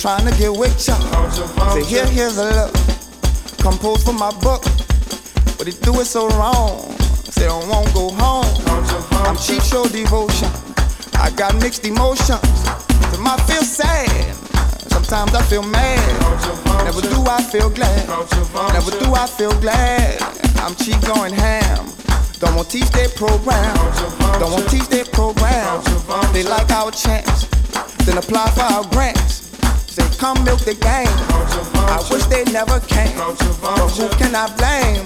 trying to get with ya. Say here, here's a look. Compose for my book, but they do it so wrong. Say I won't go home. I'm cheap show devotion. I got mixed emotions. Some I feel sad. Sometimes I feel mad. Never do I feel glad. Never do I feel glad. I'm cheap going ham. Don't want teach their program. Don't want teach their program. They like our chance then apply for our grants. Come milk the game. I wish they never came. But who can I blame?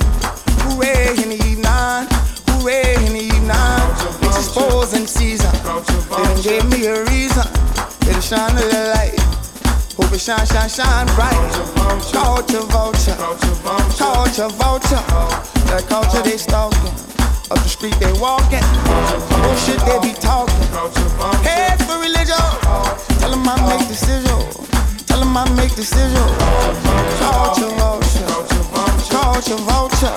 Hooray the evening. Hooray in the evening. It's exposing season. They done gave me a reason. It'll shine a light. Hope it shine, shine, shine bright. Culture vulture. Culture vulture. That culture they stalking. Up the street they walking. Bullshit they be talking. Head for religion. Tell them I make decisions. I make decisions. Culture vulture. Culture vulture.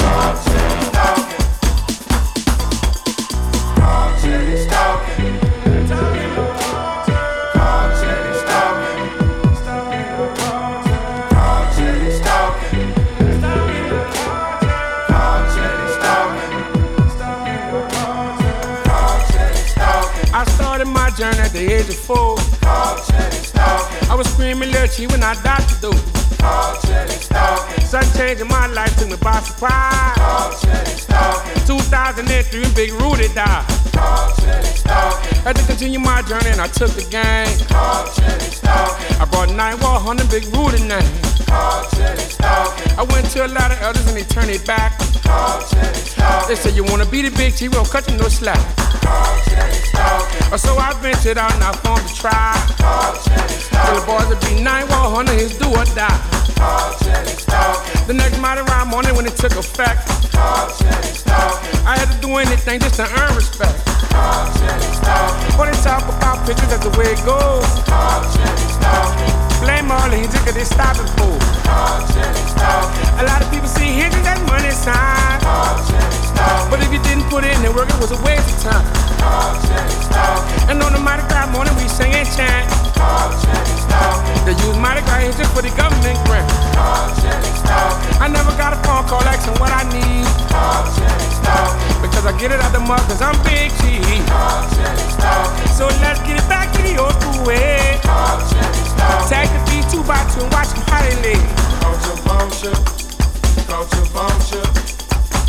Culture is talking. journey at the age of four. Screaming little cheap when I died to do. Sun changing my life took me by surprise. 2003, Big Rudy died. Had to continue my journey and I took the game. I brought 9 Big Rudy name. I went to a lot of elders and they turned it back. They say you wanna be the big T, we don't cut you no slack. Uh, so I ventured out and I formed a tribe. Tell the boys to be nine wall hunter, his do or die. The next Mardi Gras morning when it took effect, I had to do anything just to earn respect. When they talk about pictures, that's the way it goes. Blame all the cause they stop it for. A lot of people see hinges as money sign. But if you didn't put in the work, it was a waste of time. And on the Mardi Gras morning, we sang and chant. They use Mardi Gras just for the government grant. I never got a phone call asking what I need. Because I get it out the mug, cause I'm big cheese. So let's get it back to the old school way. Tag the feet two by two and watch them how they lay. Culture vulture, culture vulture.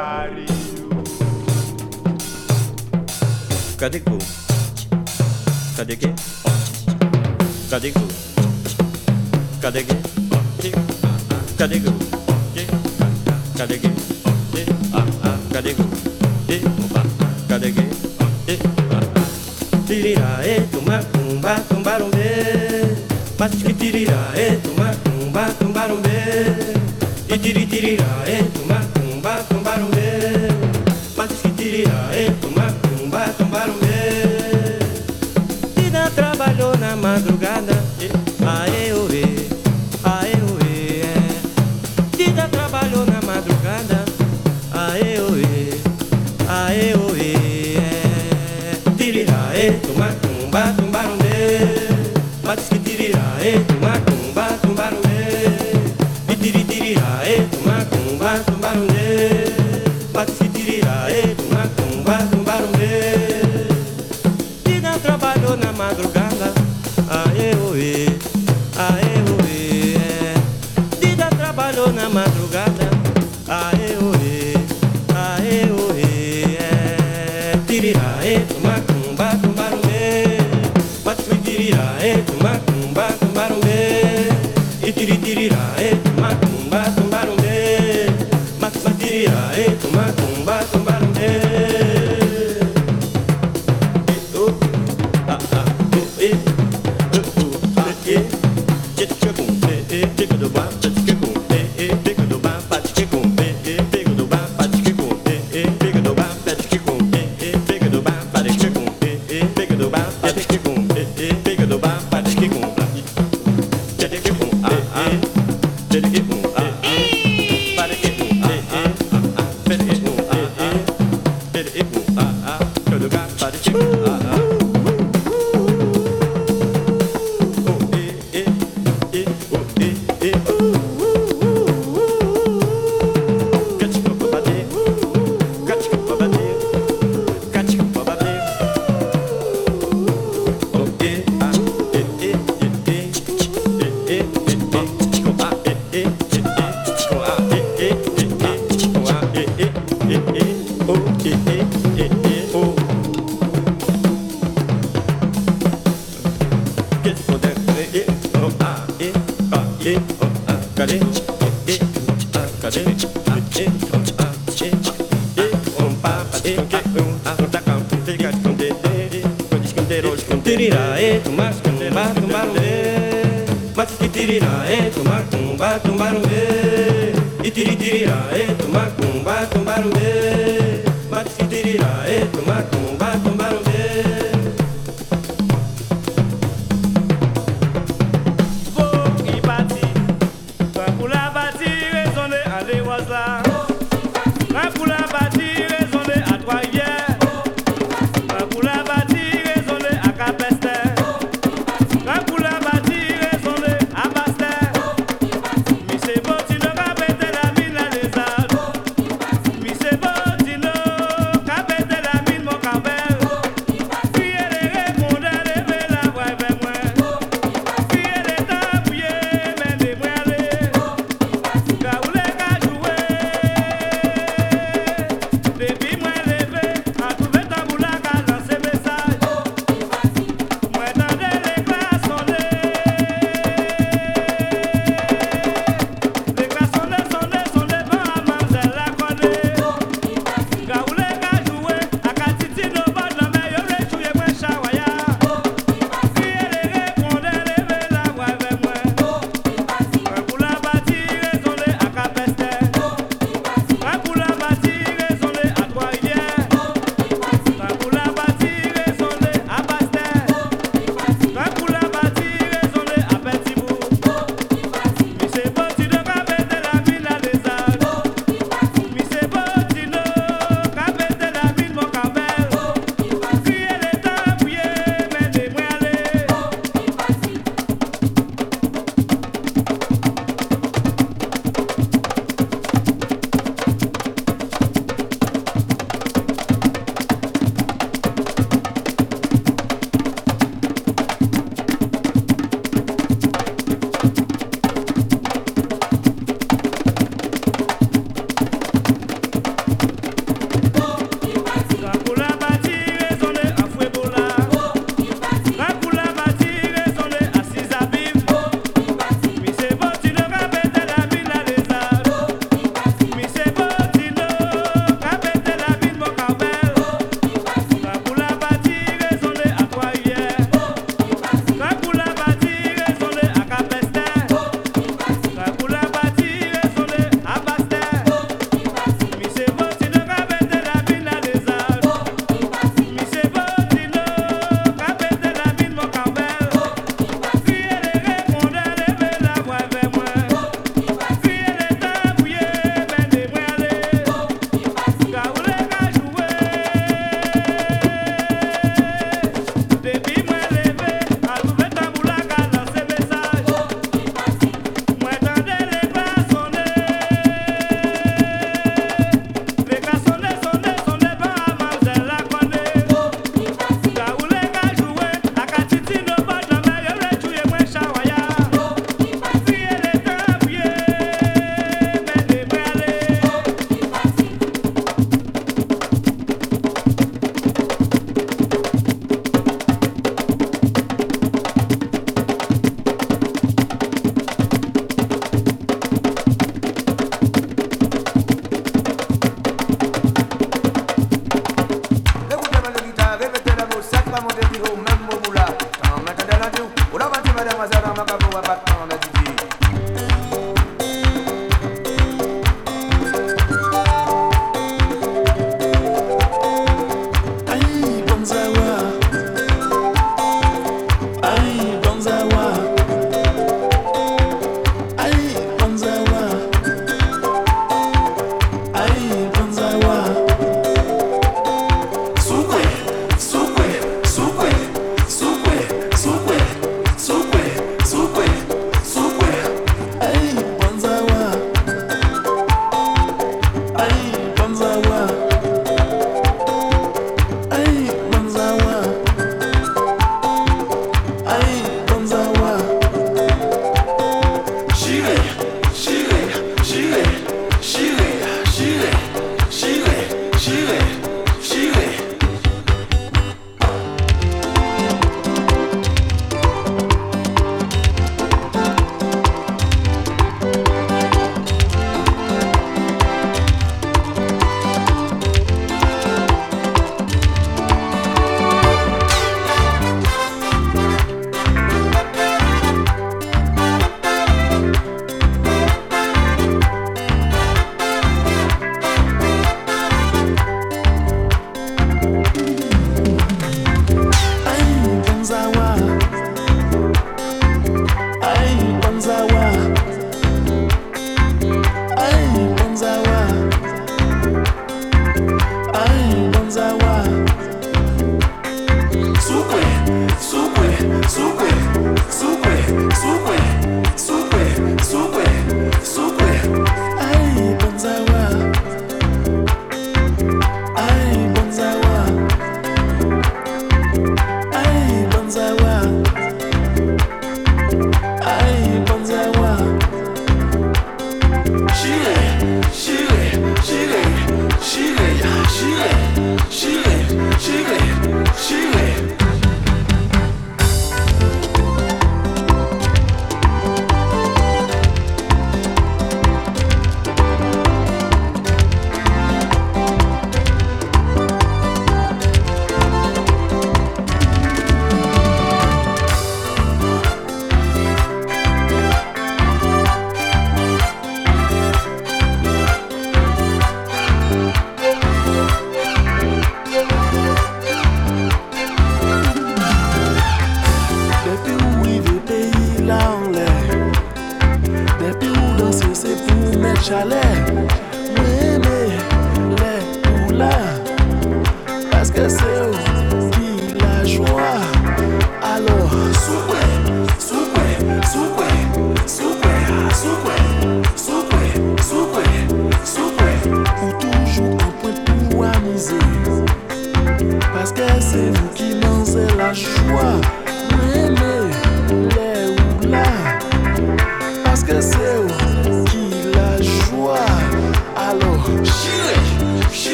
carinho. Cadê cu? Cadê que? Cadê cu? Cadê que? Cadê cu? Cadê que? Cadê cu? Cadê que? Tirirá, e tumacumba, tumbarumbê. Mas que tirirá, e tumacumba, tumbarumbê. E tiri, tirirá, e tumacumba. madrugada.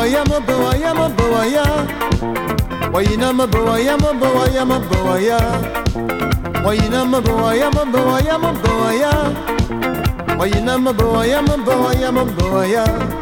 Wayina maboaya maboaya maboaya Wayina maboaya maboaya maboaya Wayina maboaya maboaya maboaya Wayina maboaya maboaya maboaya l'amour.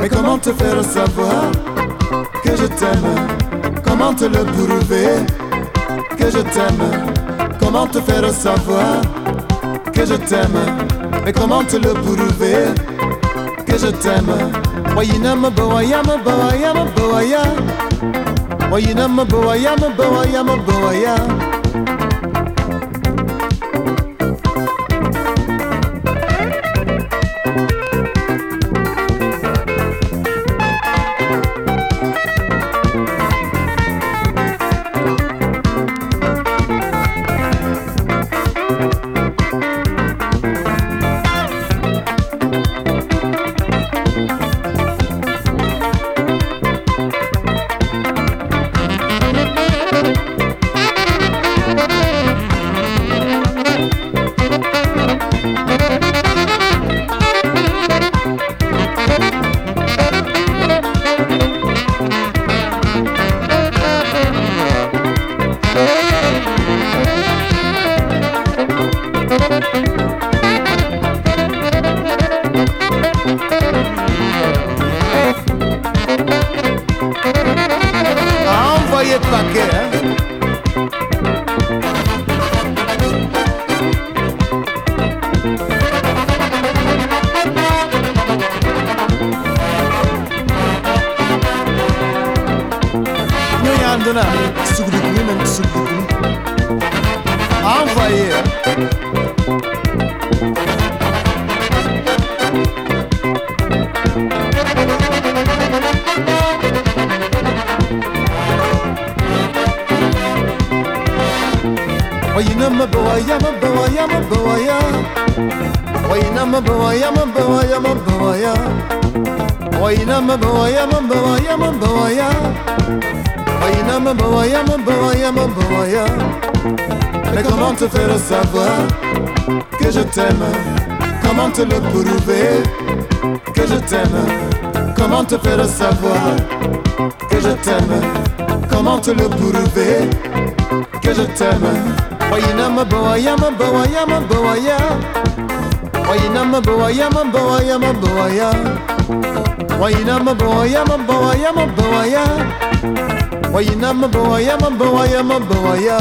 Mais comment te faire savoir que je t'aime? Comment te le prouver que je t'aime? Comment te faire savoir que je t'aime? Mais comment te le prouver que je t'aime? وينام بويا مبويا مبويا وينام بويا مبويا مبويا que je t'aime Comment te le prouver? Que je t'aime Comment te faire savoir? Que je t'aime Comment te le prouver? Que je t'aime. Wayina maboya maboya maboya Wayina maboya maboya maboya Wayina maboya maboya maboya Wayina maboya maboya maboya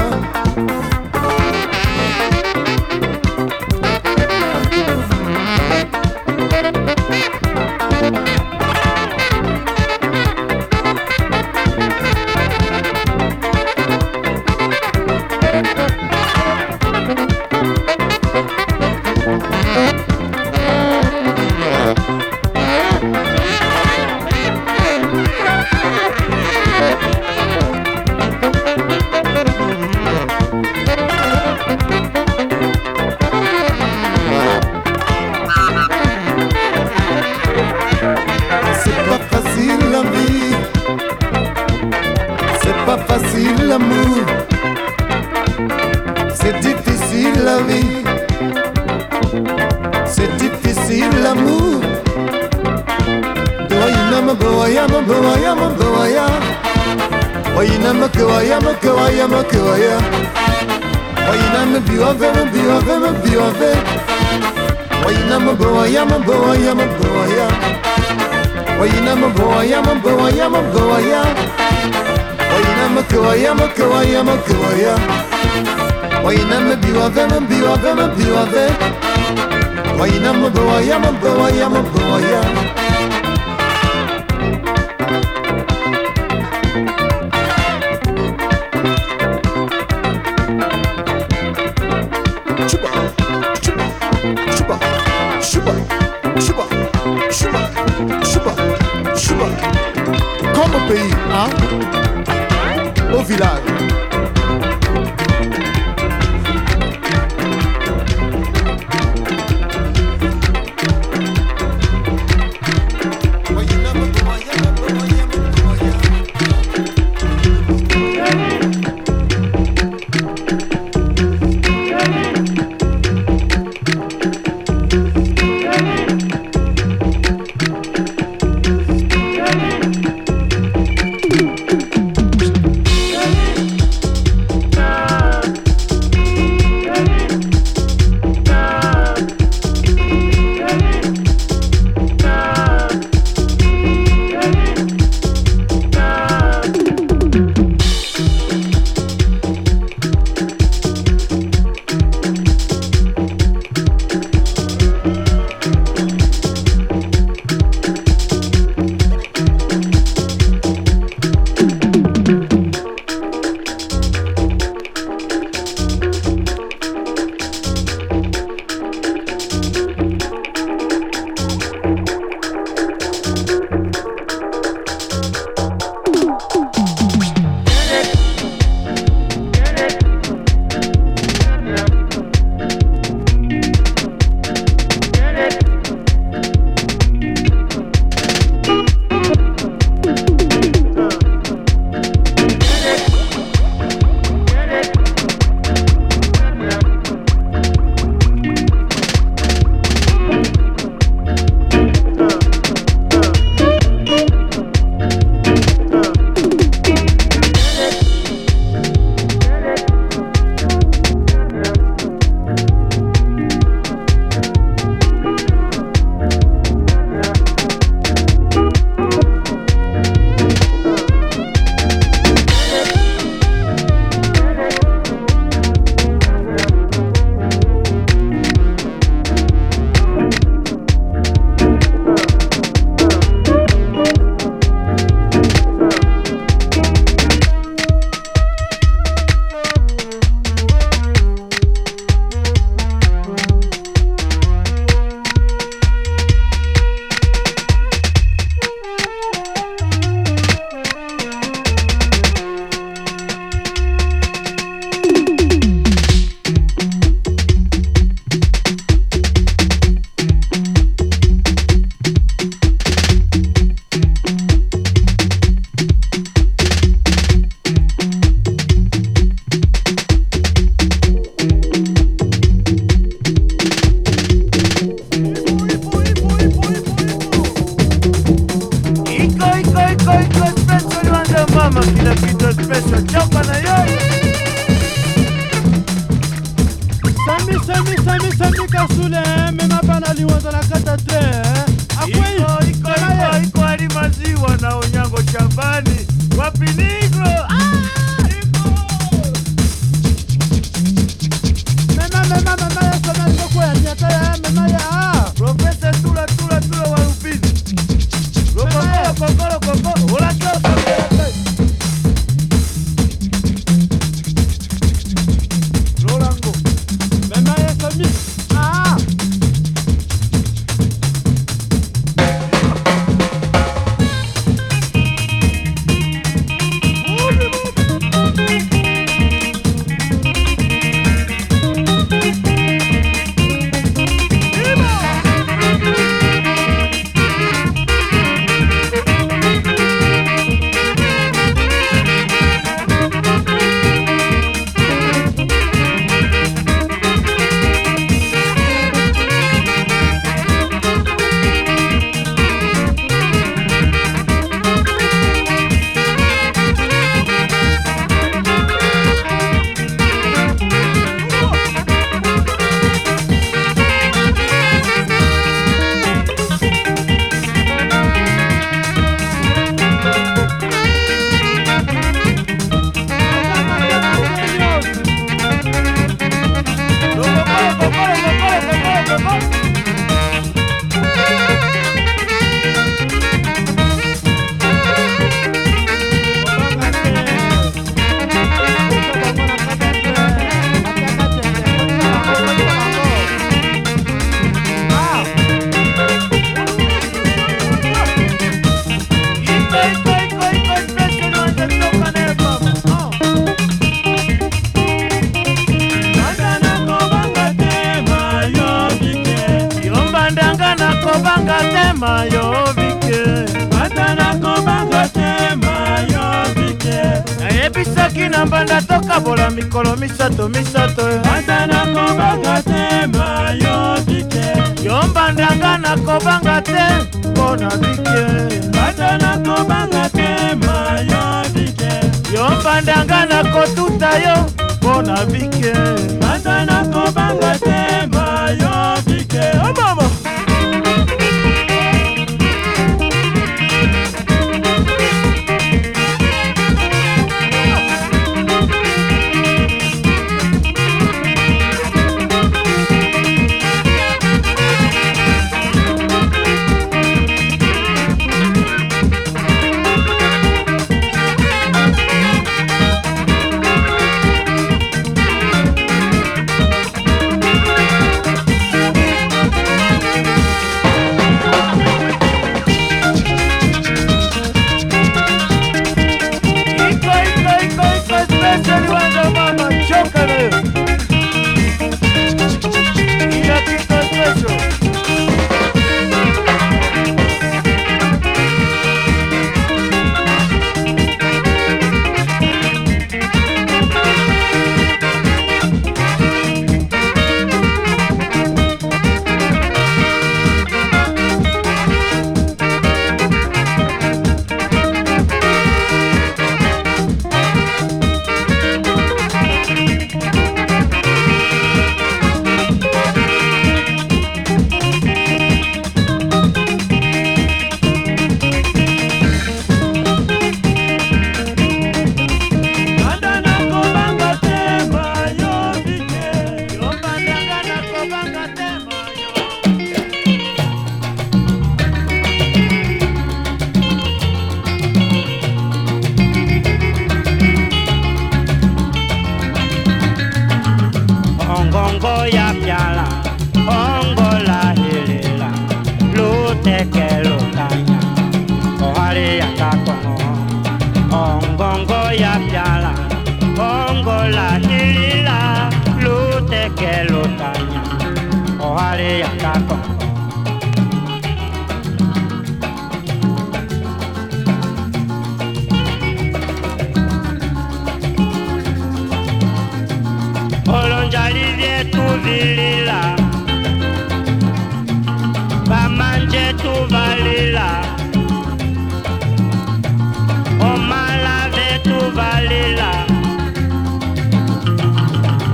valila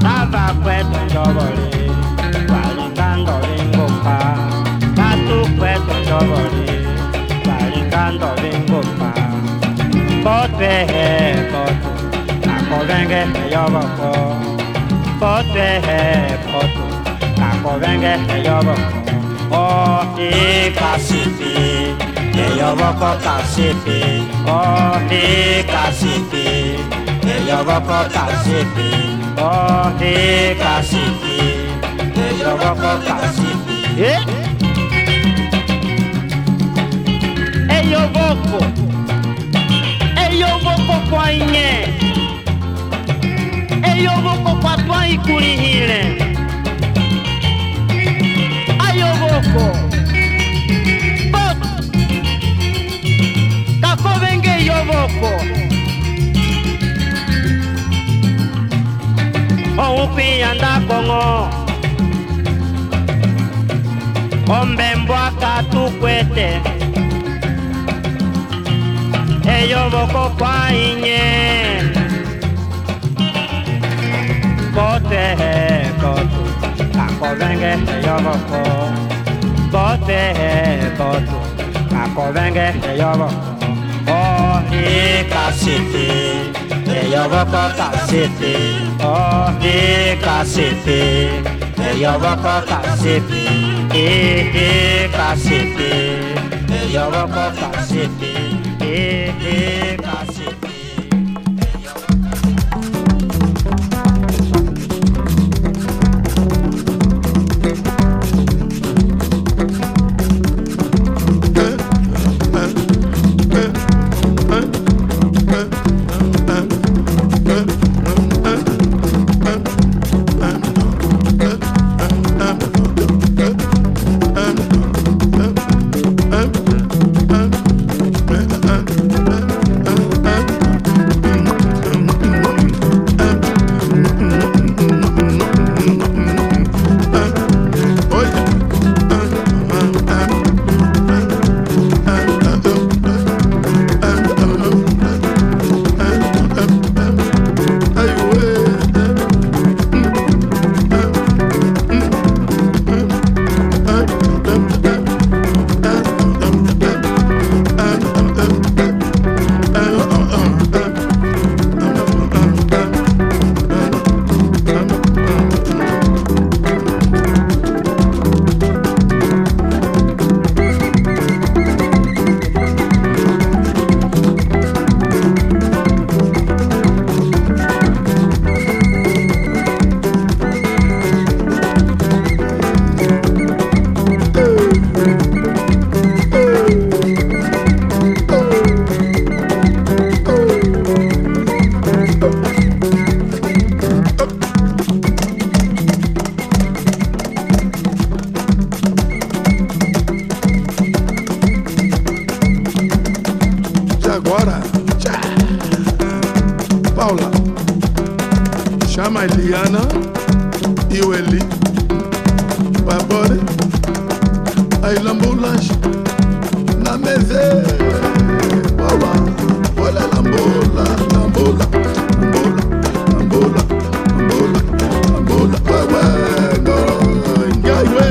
tava kwetu njovoli valingando vingupa vatu kwetu njovoli valingando vingupa potwehe potu akovenge eyovoko potwehe potu kakovenge eyovoko o ikasifi eyovoko kasifi o ikasifi yọ̀gọ́kọ́ kàṣífì ọ̀dẹ kàṣífì yọ̀gọ́kọ́ kàṣífì. eyoboko eyoboko kọnyẹ eyoboko kpatọ ikuri hirẹ E? Io kakobenge eyoboko. Eyovoko oupiya ndakongo ombembwaka tukwete. Eyovoko kwainye bote botu kakovenge eyovoko bote botu kakovenge eyovoko o ikasiti eyovoko kasiti EKCP ẹ̀yọ̀wọ́kọ̀ KCP EKCP ẹ̀yọ̀wọ́kọ̀ KCP EKCP.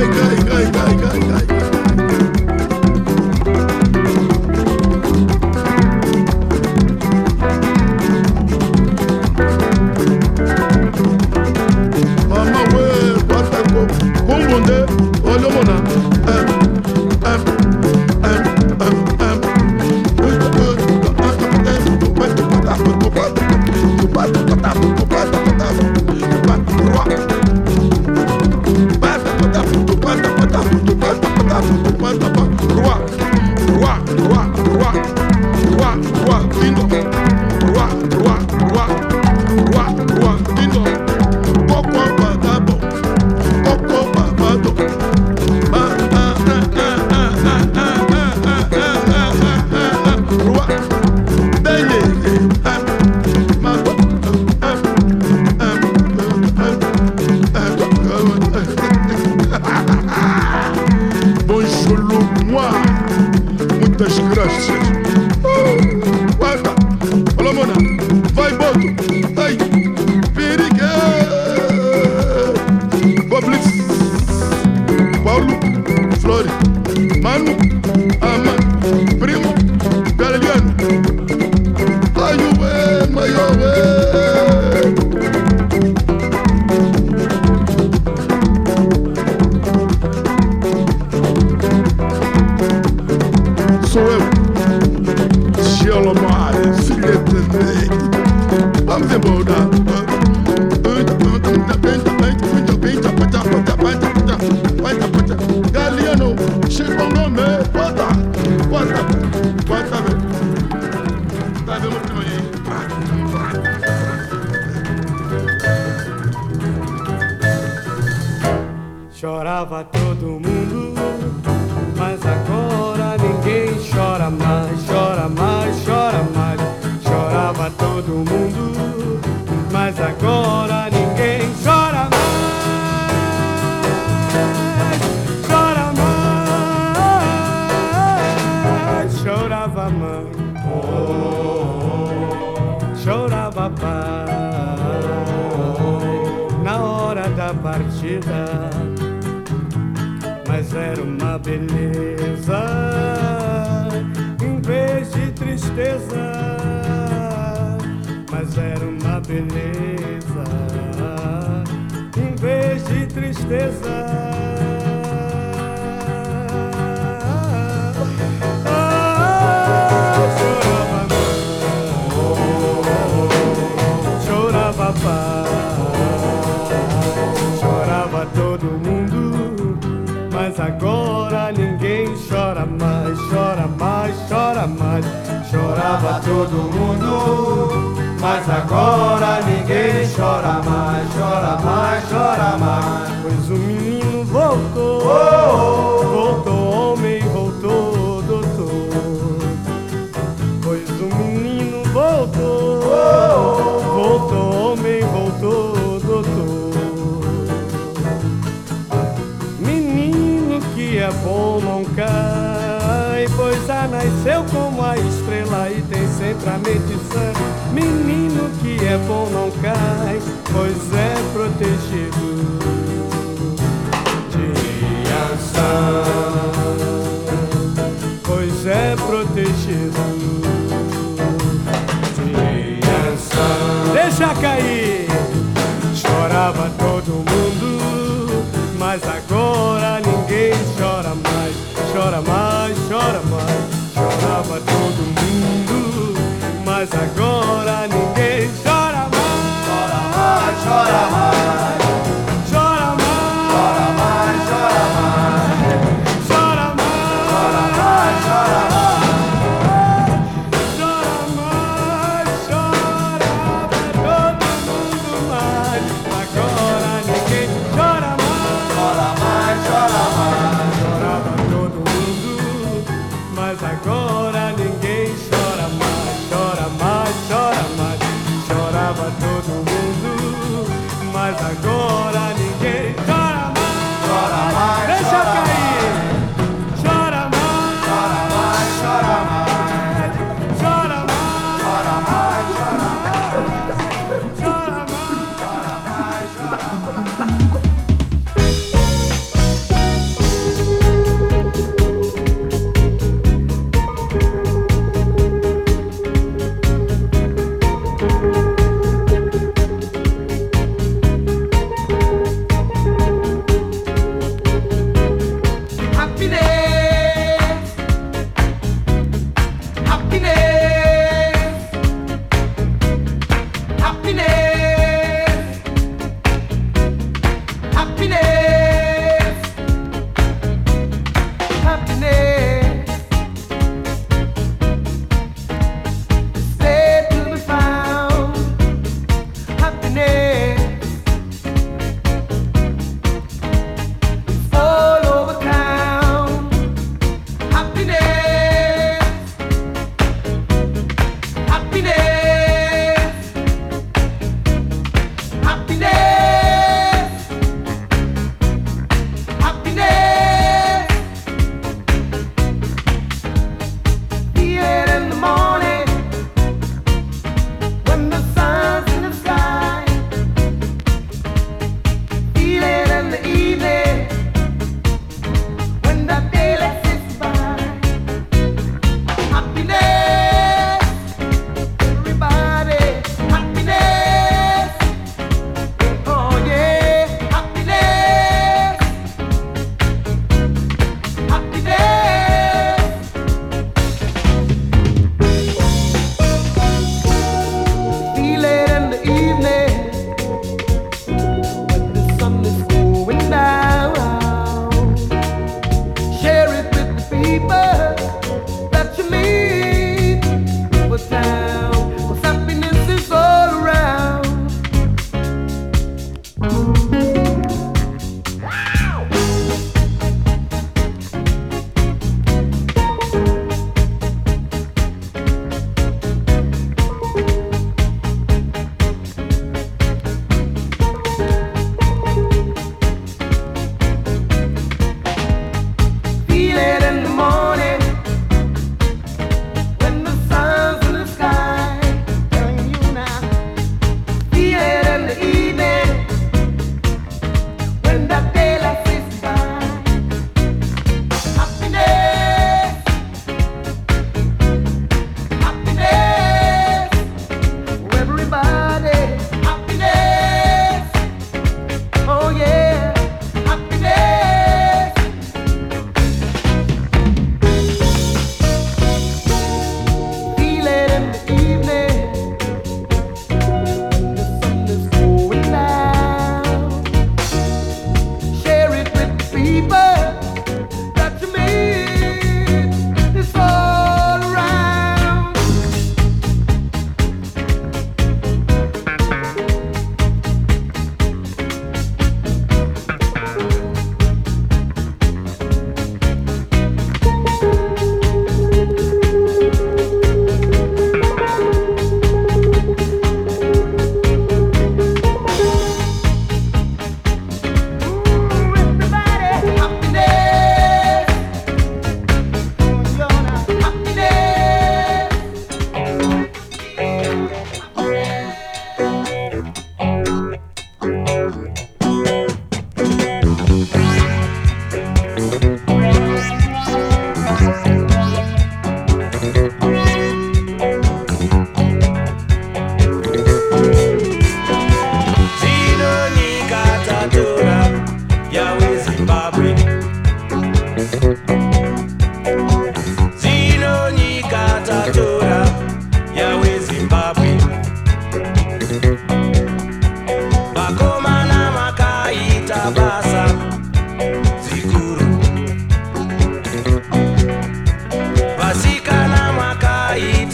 Okay.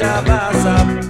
Folly Jai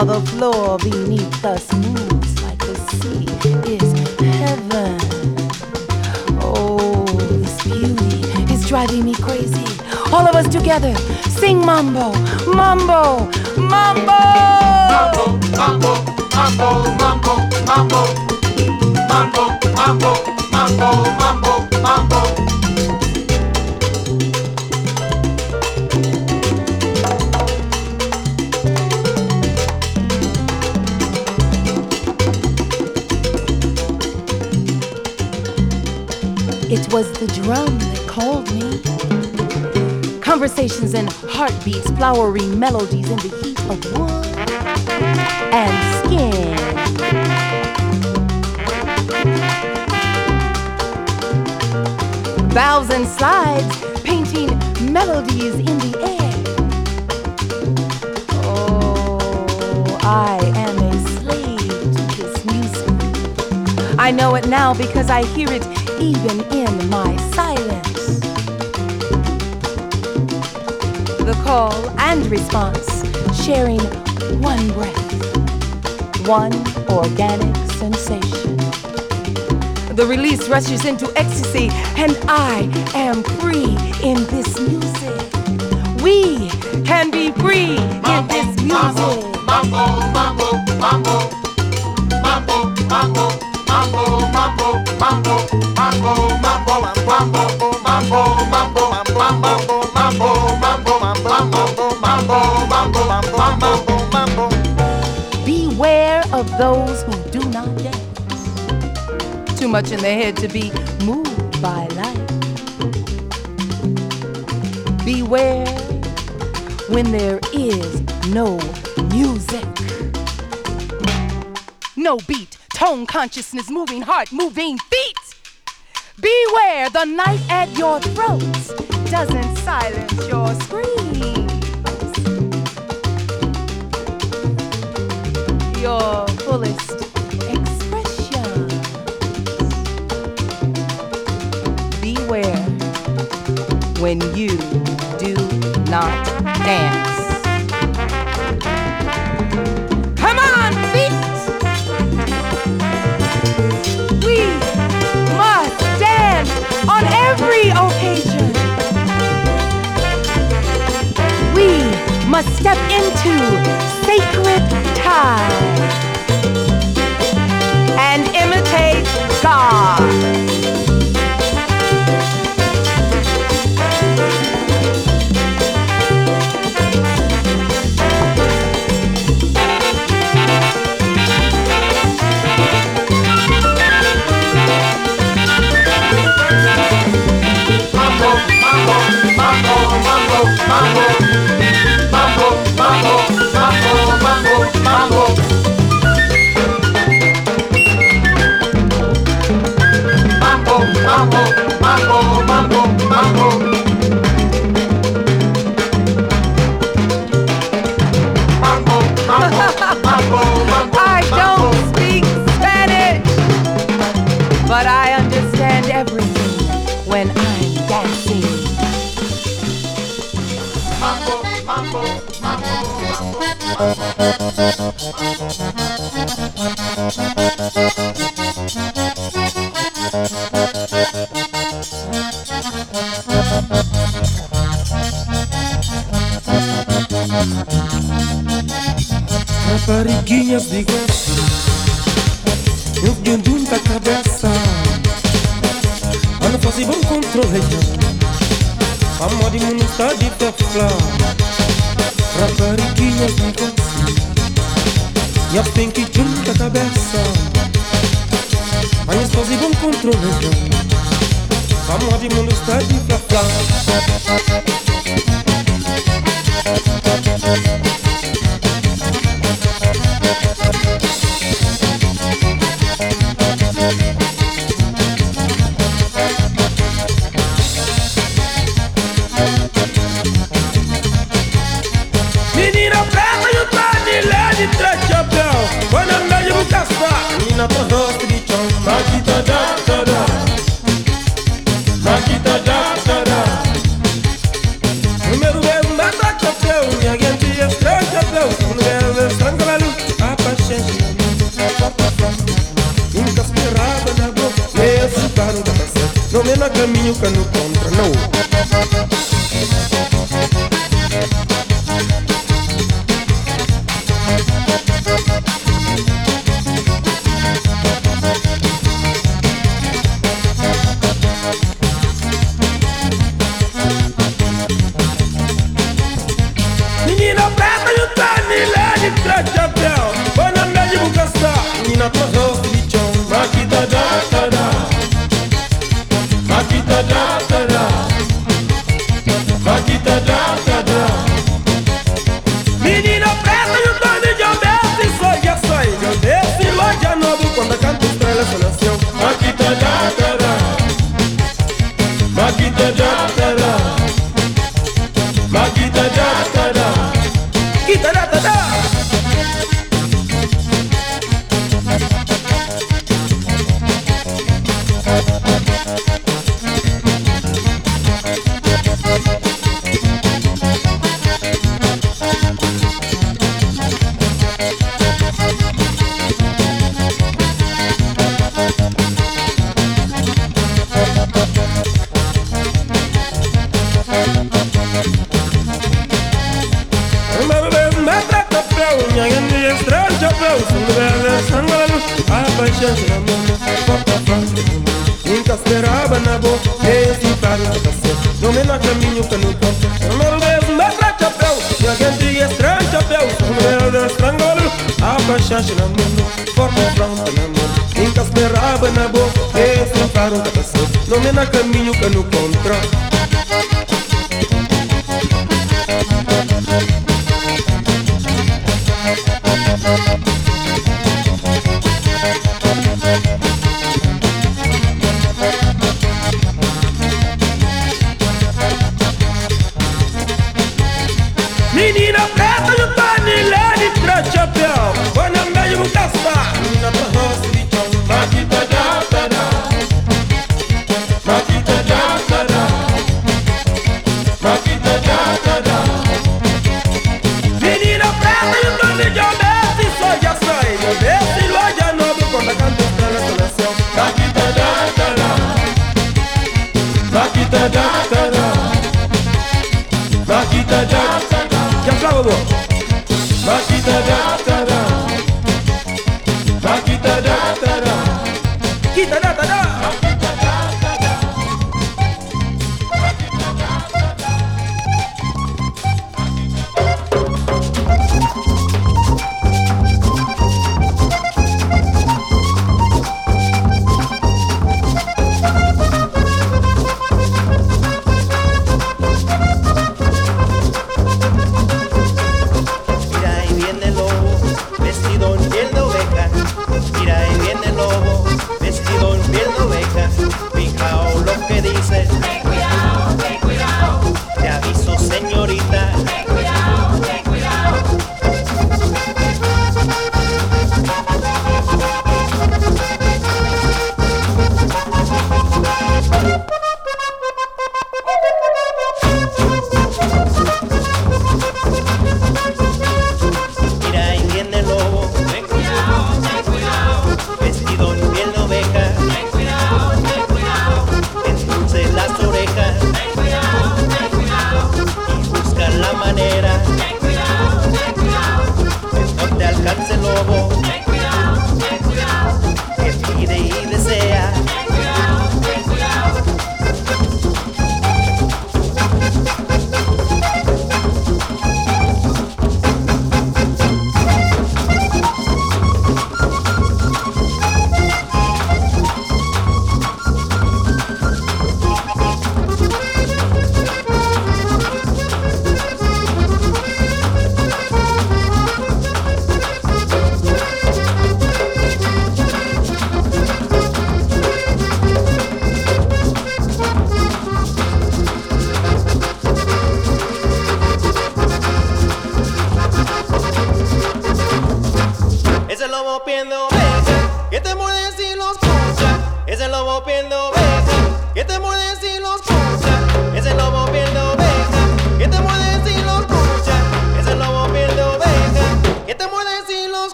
While the floor beneath us moves like the sea is heaven. Oh, this beauty is driving me crazy. All of us together, sing mambo, mambo, mambo. Mambo, mambo, mambo, mambo, mambo, the drum that called me. Conversations and heartbeats, flowery melodies in the heat of wood and skin. Valves and slides painting melodies in the air. Oh, I I know it now because I hear it even in my silence. The call and response, sharing one breath, one organic sensation. The release rushes into ecstasy, and I am free in this music. We can be free in this music. Mambo, mambo, mambo, mambo, mambo, mambo, mambo, mambo, mambo, mambo, mambo, mambo, mambo, mambo, mambo, mambo, mambo. Beware of those who do not dance. Too much in their head to be moved by life. Beware when there is no music. No beat, tone consciousness, moving heart, moving feet. Beware the knife at your throat doesn't silence your screams. Your fullest expression. Beware when you do not dance. Must step into sacred time and imitate God. I don't speak Spanish, but I. Rapariguinha de graça, eu tenho da cabeça. Ana fosse bom controle, amor de mundo está de teflão. Rapariguinha de. E a que junta a cabeça. Mas esposa e bom controle Fama de mundo está de flor vestido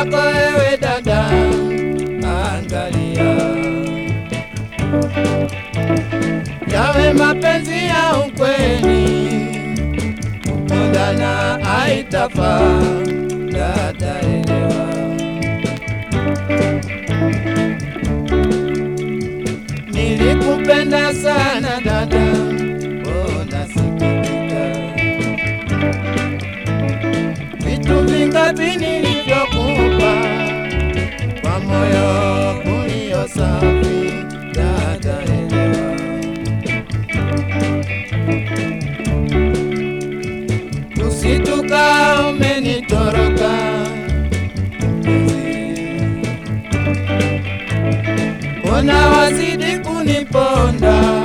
yako wewe dada, angalia. Yawe mapenzi ya ukweli, kupendana aitafa dada, elewa. Nilikupenda sana dada, mbona nili umenitoroka, umenitoroka unawazidi kuniponda.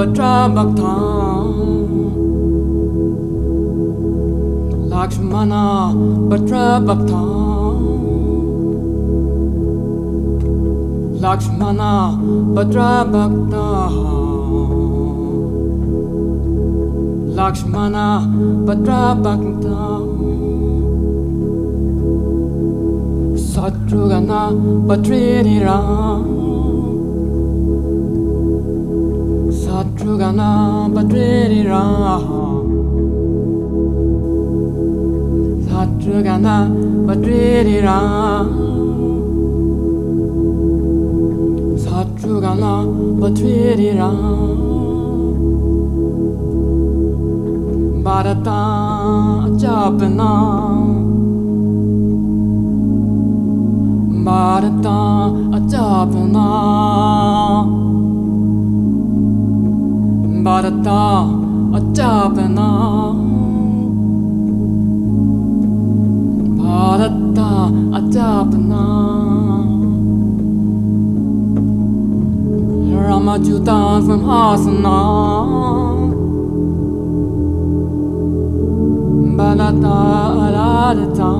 Bhadrabhaktam Lakshmana Bhadrabhaktam Lakshmana Bhadrabhaktam Lakshmana Bhadra Bhaktam Satrugana Bhatriniram Satrugana Bhatriniram Satrugana Bhatriniram Satrugana Bhatriniram 마라탕 짜프나 마라탕 짜프나 마라탕 짜프나 마라탕 짜프나 라마주단 선하스나 Bharata Japana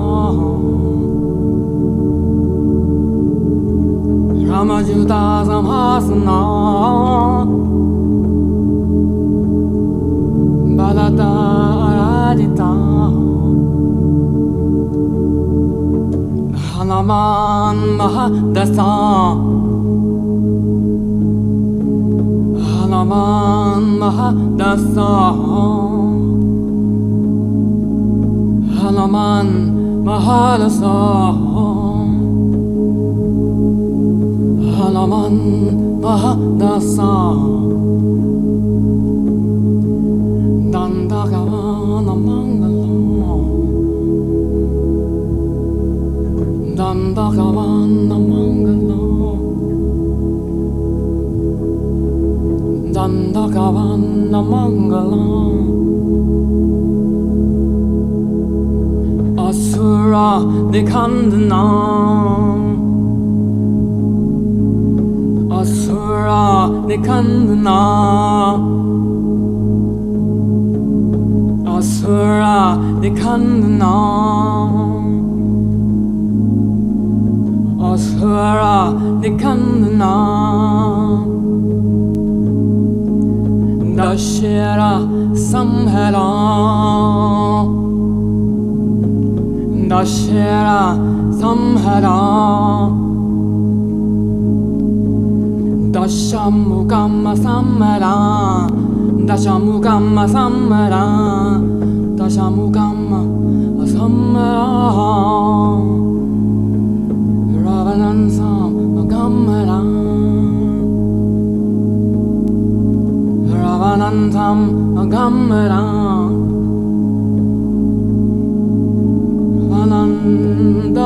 Ramajuta from Hasana Bharata Aradata Ramajuta Samhasana Balata Aradita Hanaman Mahadasa Hanaman Mahadasa Hanaman Mahadasa Hanaman Mahadasa Dandagavana Mangalam Dandagavana Mangalam Dandagavana Mangalam Asura Nikandanam Asura Nikandana Asura Nikandana Asura Nikandana Dashera Samhara Dashera Samhara. Dashamukama Samara Dashamukama Samara Dashamukama Samara Ravanan Samagamara Ravanan Samagamara Ravanan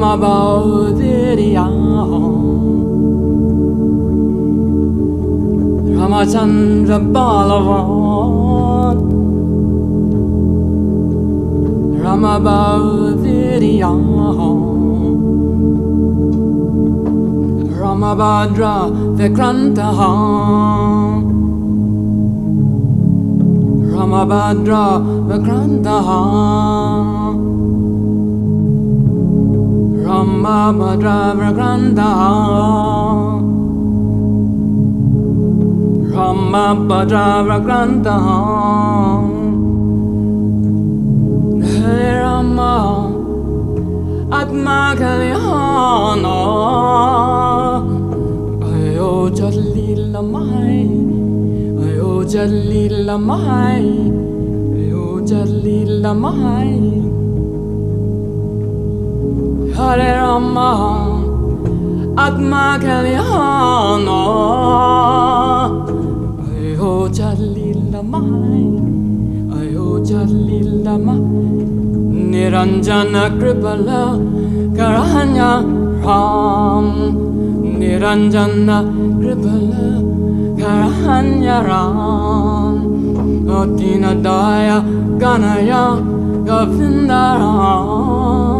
Kashaya Ravanan Kashaya Ramachandra Balava Ramabaudirya Ramachandra Balavan Ramabhavirya Ramabhadra Vikrantaha Ramabhadra Vikrantaha Ramabhadra Vikrantaha Ramabhadravagrantam Hare Rama. Atma Kalyana. Ayo Jalila Mai Ayo Jalila Mai Ayo Jalila Mai Rama Atma Kalyana Ayo Jalila Mai Ayo Jalila Mai Niranjana Kripala Karanya Ram. Niranjana Kripala Karanya Ram. Odina Daya Ganaya Govindaram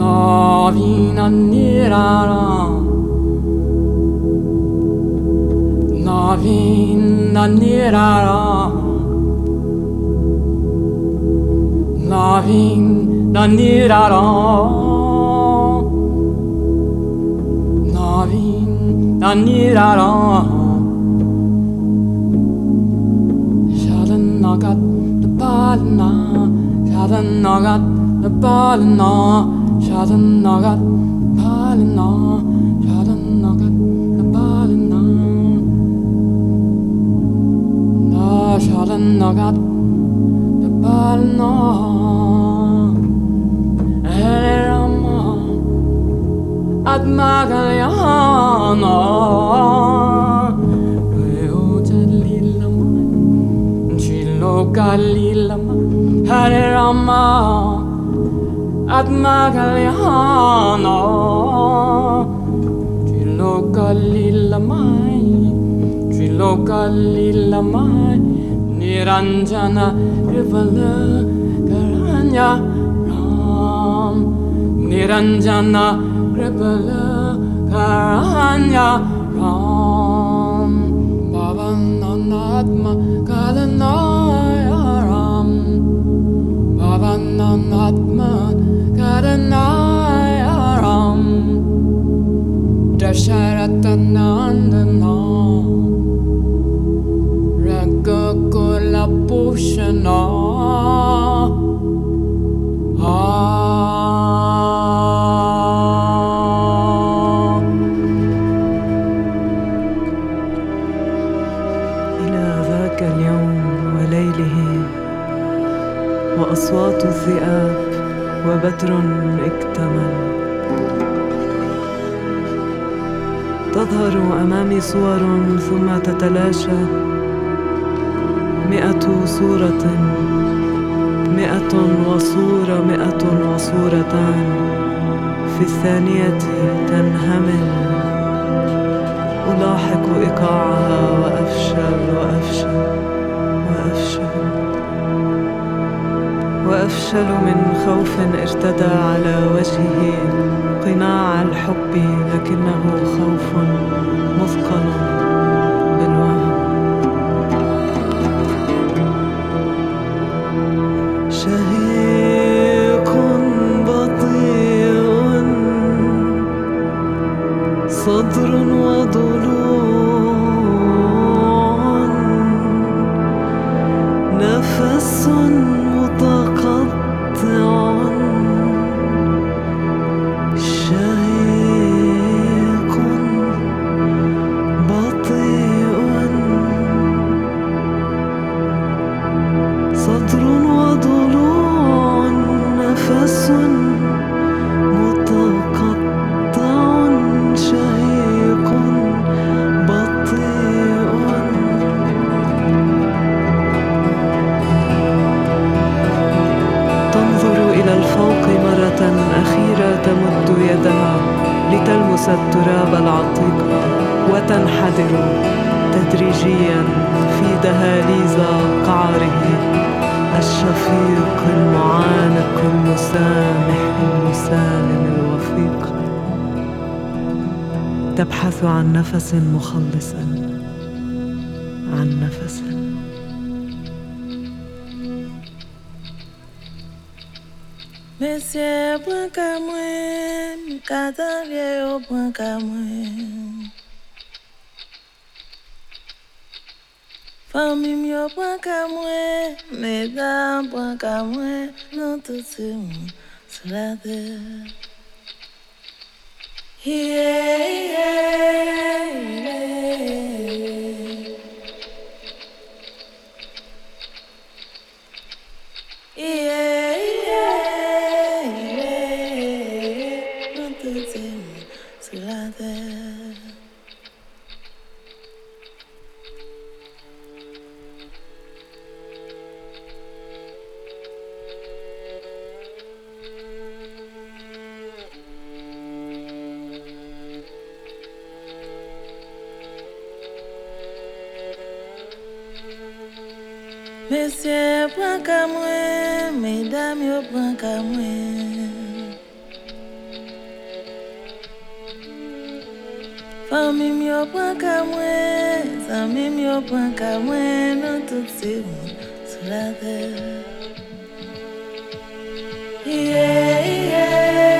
Dasharatanandana Yogendra Vandana Yogendra 찾은 너가 팔린 너 찾은 너가 나 팔린 너나 찾은 너가 나 팔린 너 에레라마 أدمغ يانا ويوجد ليلما نشيلو كاليلما هاري راما magalyana Chiloka lilla mai Chiloka lilla mai Niranjana Rivala Karanya Ram Niranjana Rivala Karanya Ram Baba Nanatma Kalanaya Ram Baba نارم دشرت نان نان إلى ذاك اليوم وليله وأصوات الذئاب وبتر اكتمل تظهر أمامي صور ثم تتلاشى مئة صورة مئة وصورة مئة وصورتان في الثانية تنهمل. ألاحق إيقاعها وأفشل وأفشل. وأفشل من خوف ارتدى على وجهه. قناع الحب لكنه خوف مثقل. التراب العتيق وتنحدر تدريجيا في دهاليز قعره الشفيق المعانق المسامح المسالم الوفيق. تبحث عن نفس مخلص عن نفس. Monsieur point qu'à moi, m'kata vie au point qu'à moi. Famille mio point qu'à moi, mesdames point qu'à moi, tout c'est moi, sur la terre. Yeah, yeah. Yeah, yeah, Monsieur point qu'à moi, mesdames yo point qu'à moi. Famille mio point qu'à moi, amis mio point qu'à moi, non tout c'est bon sur la. Yeah, yeah,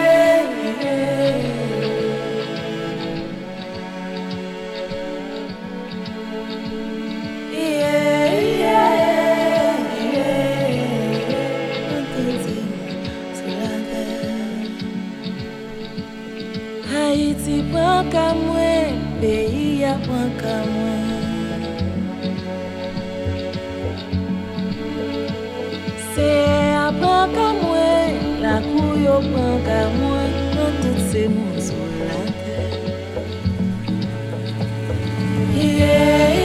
Mwen ka mwen, peyi ya mwen ka mwen Se a mwen ka mwen, la kou yo mwen ka mwen Mwen tout se moun sou la te yeah.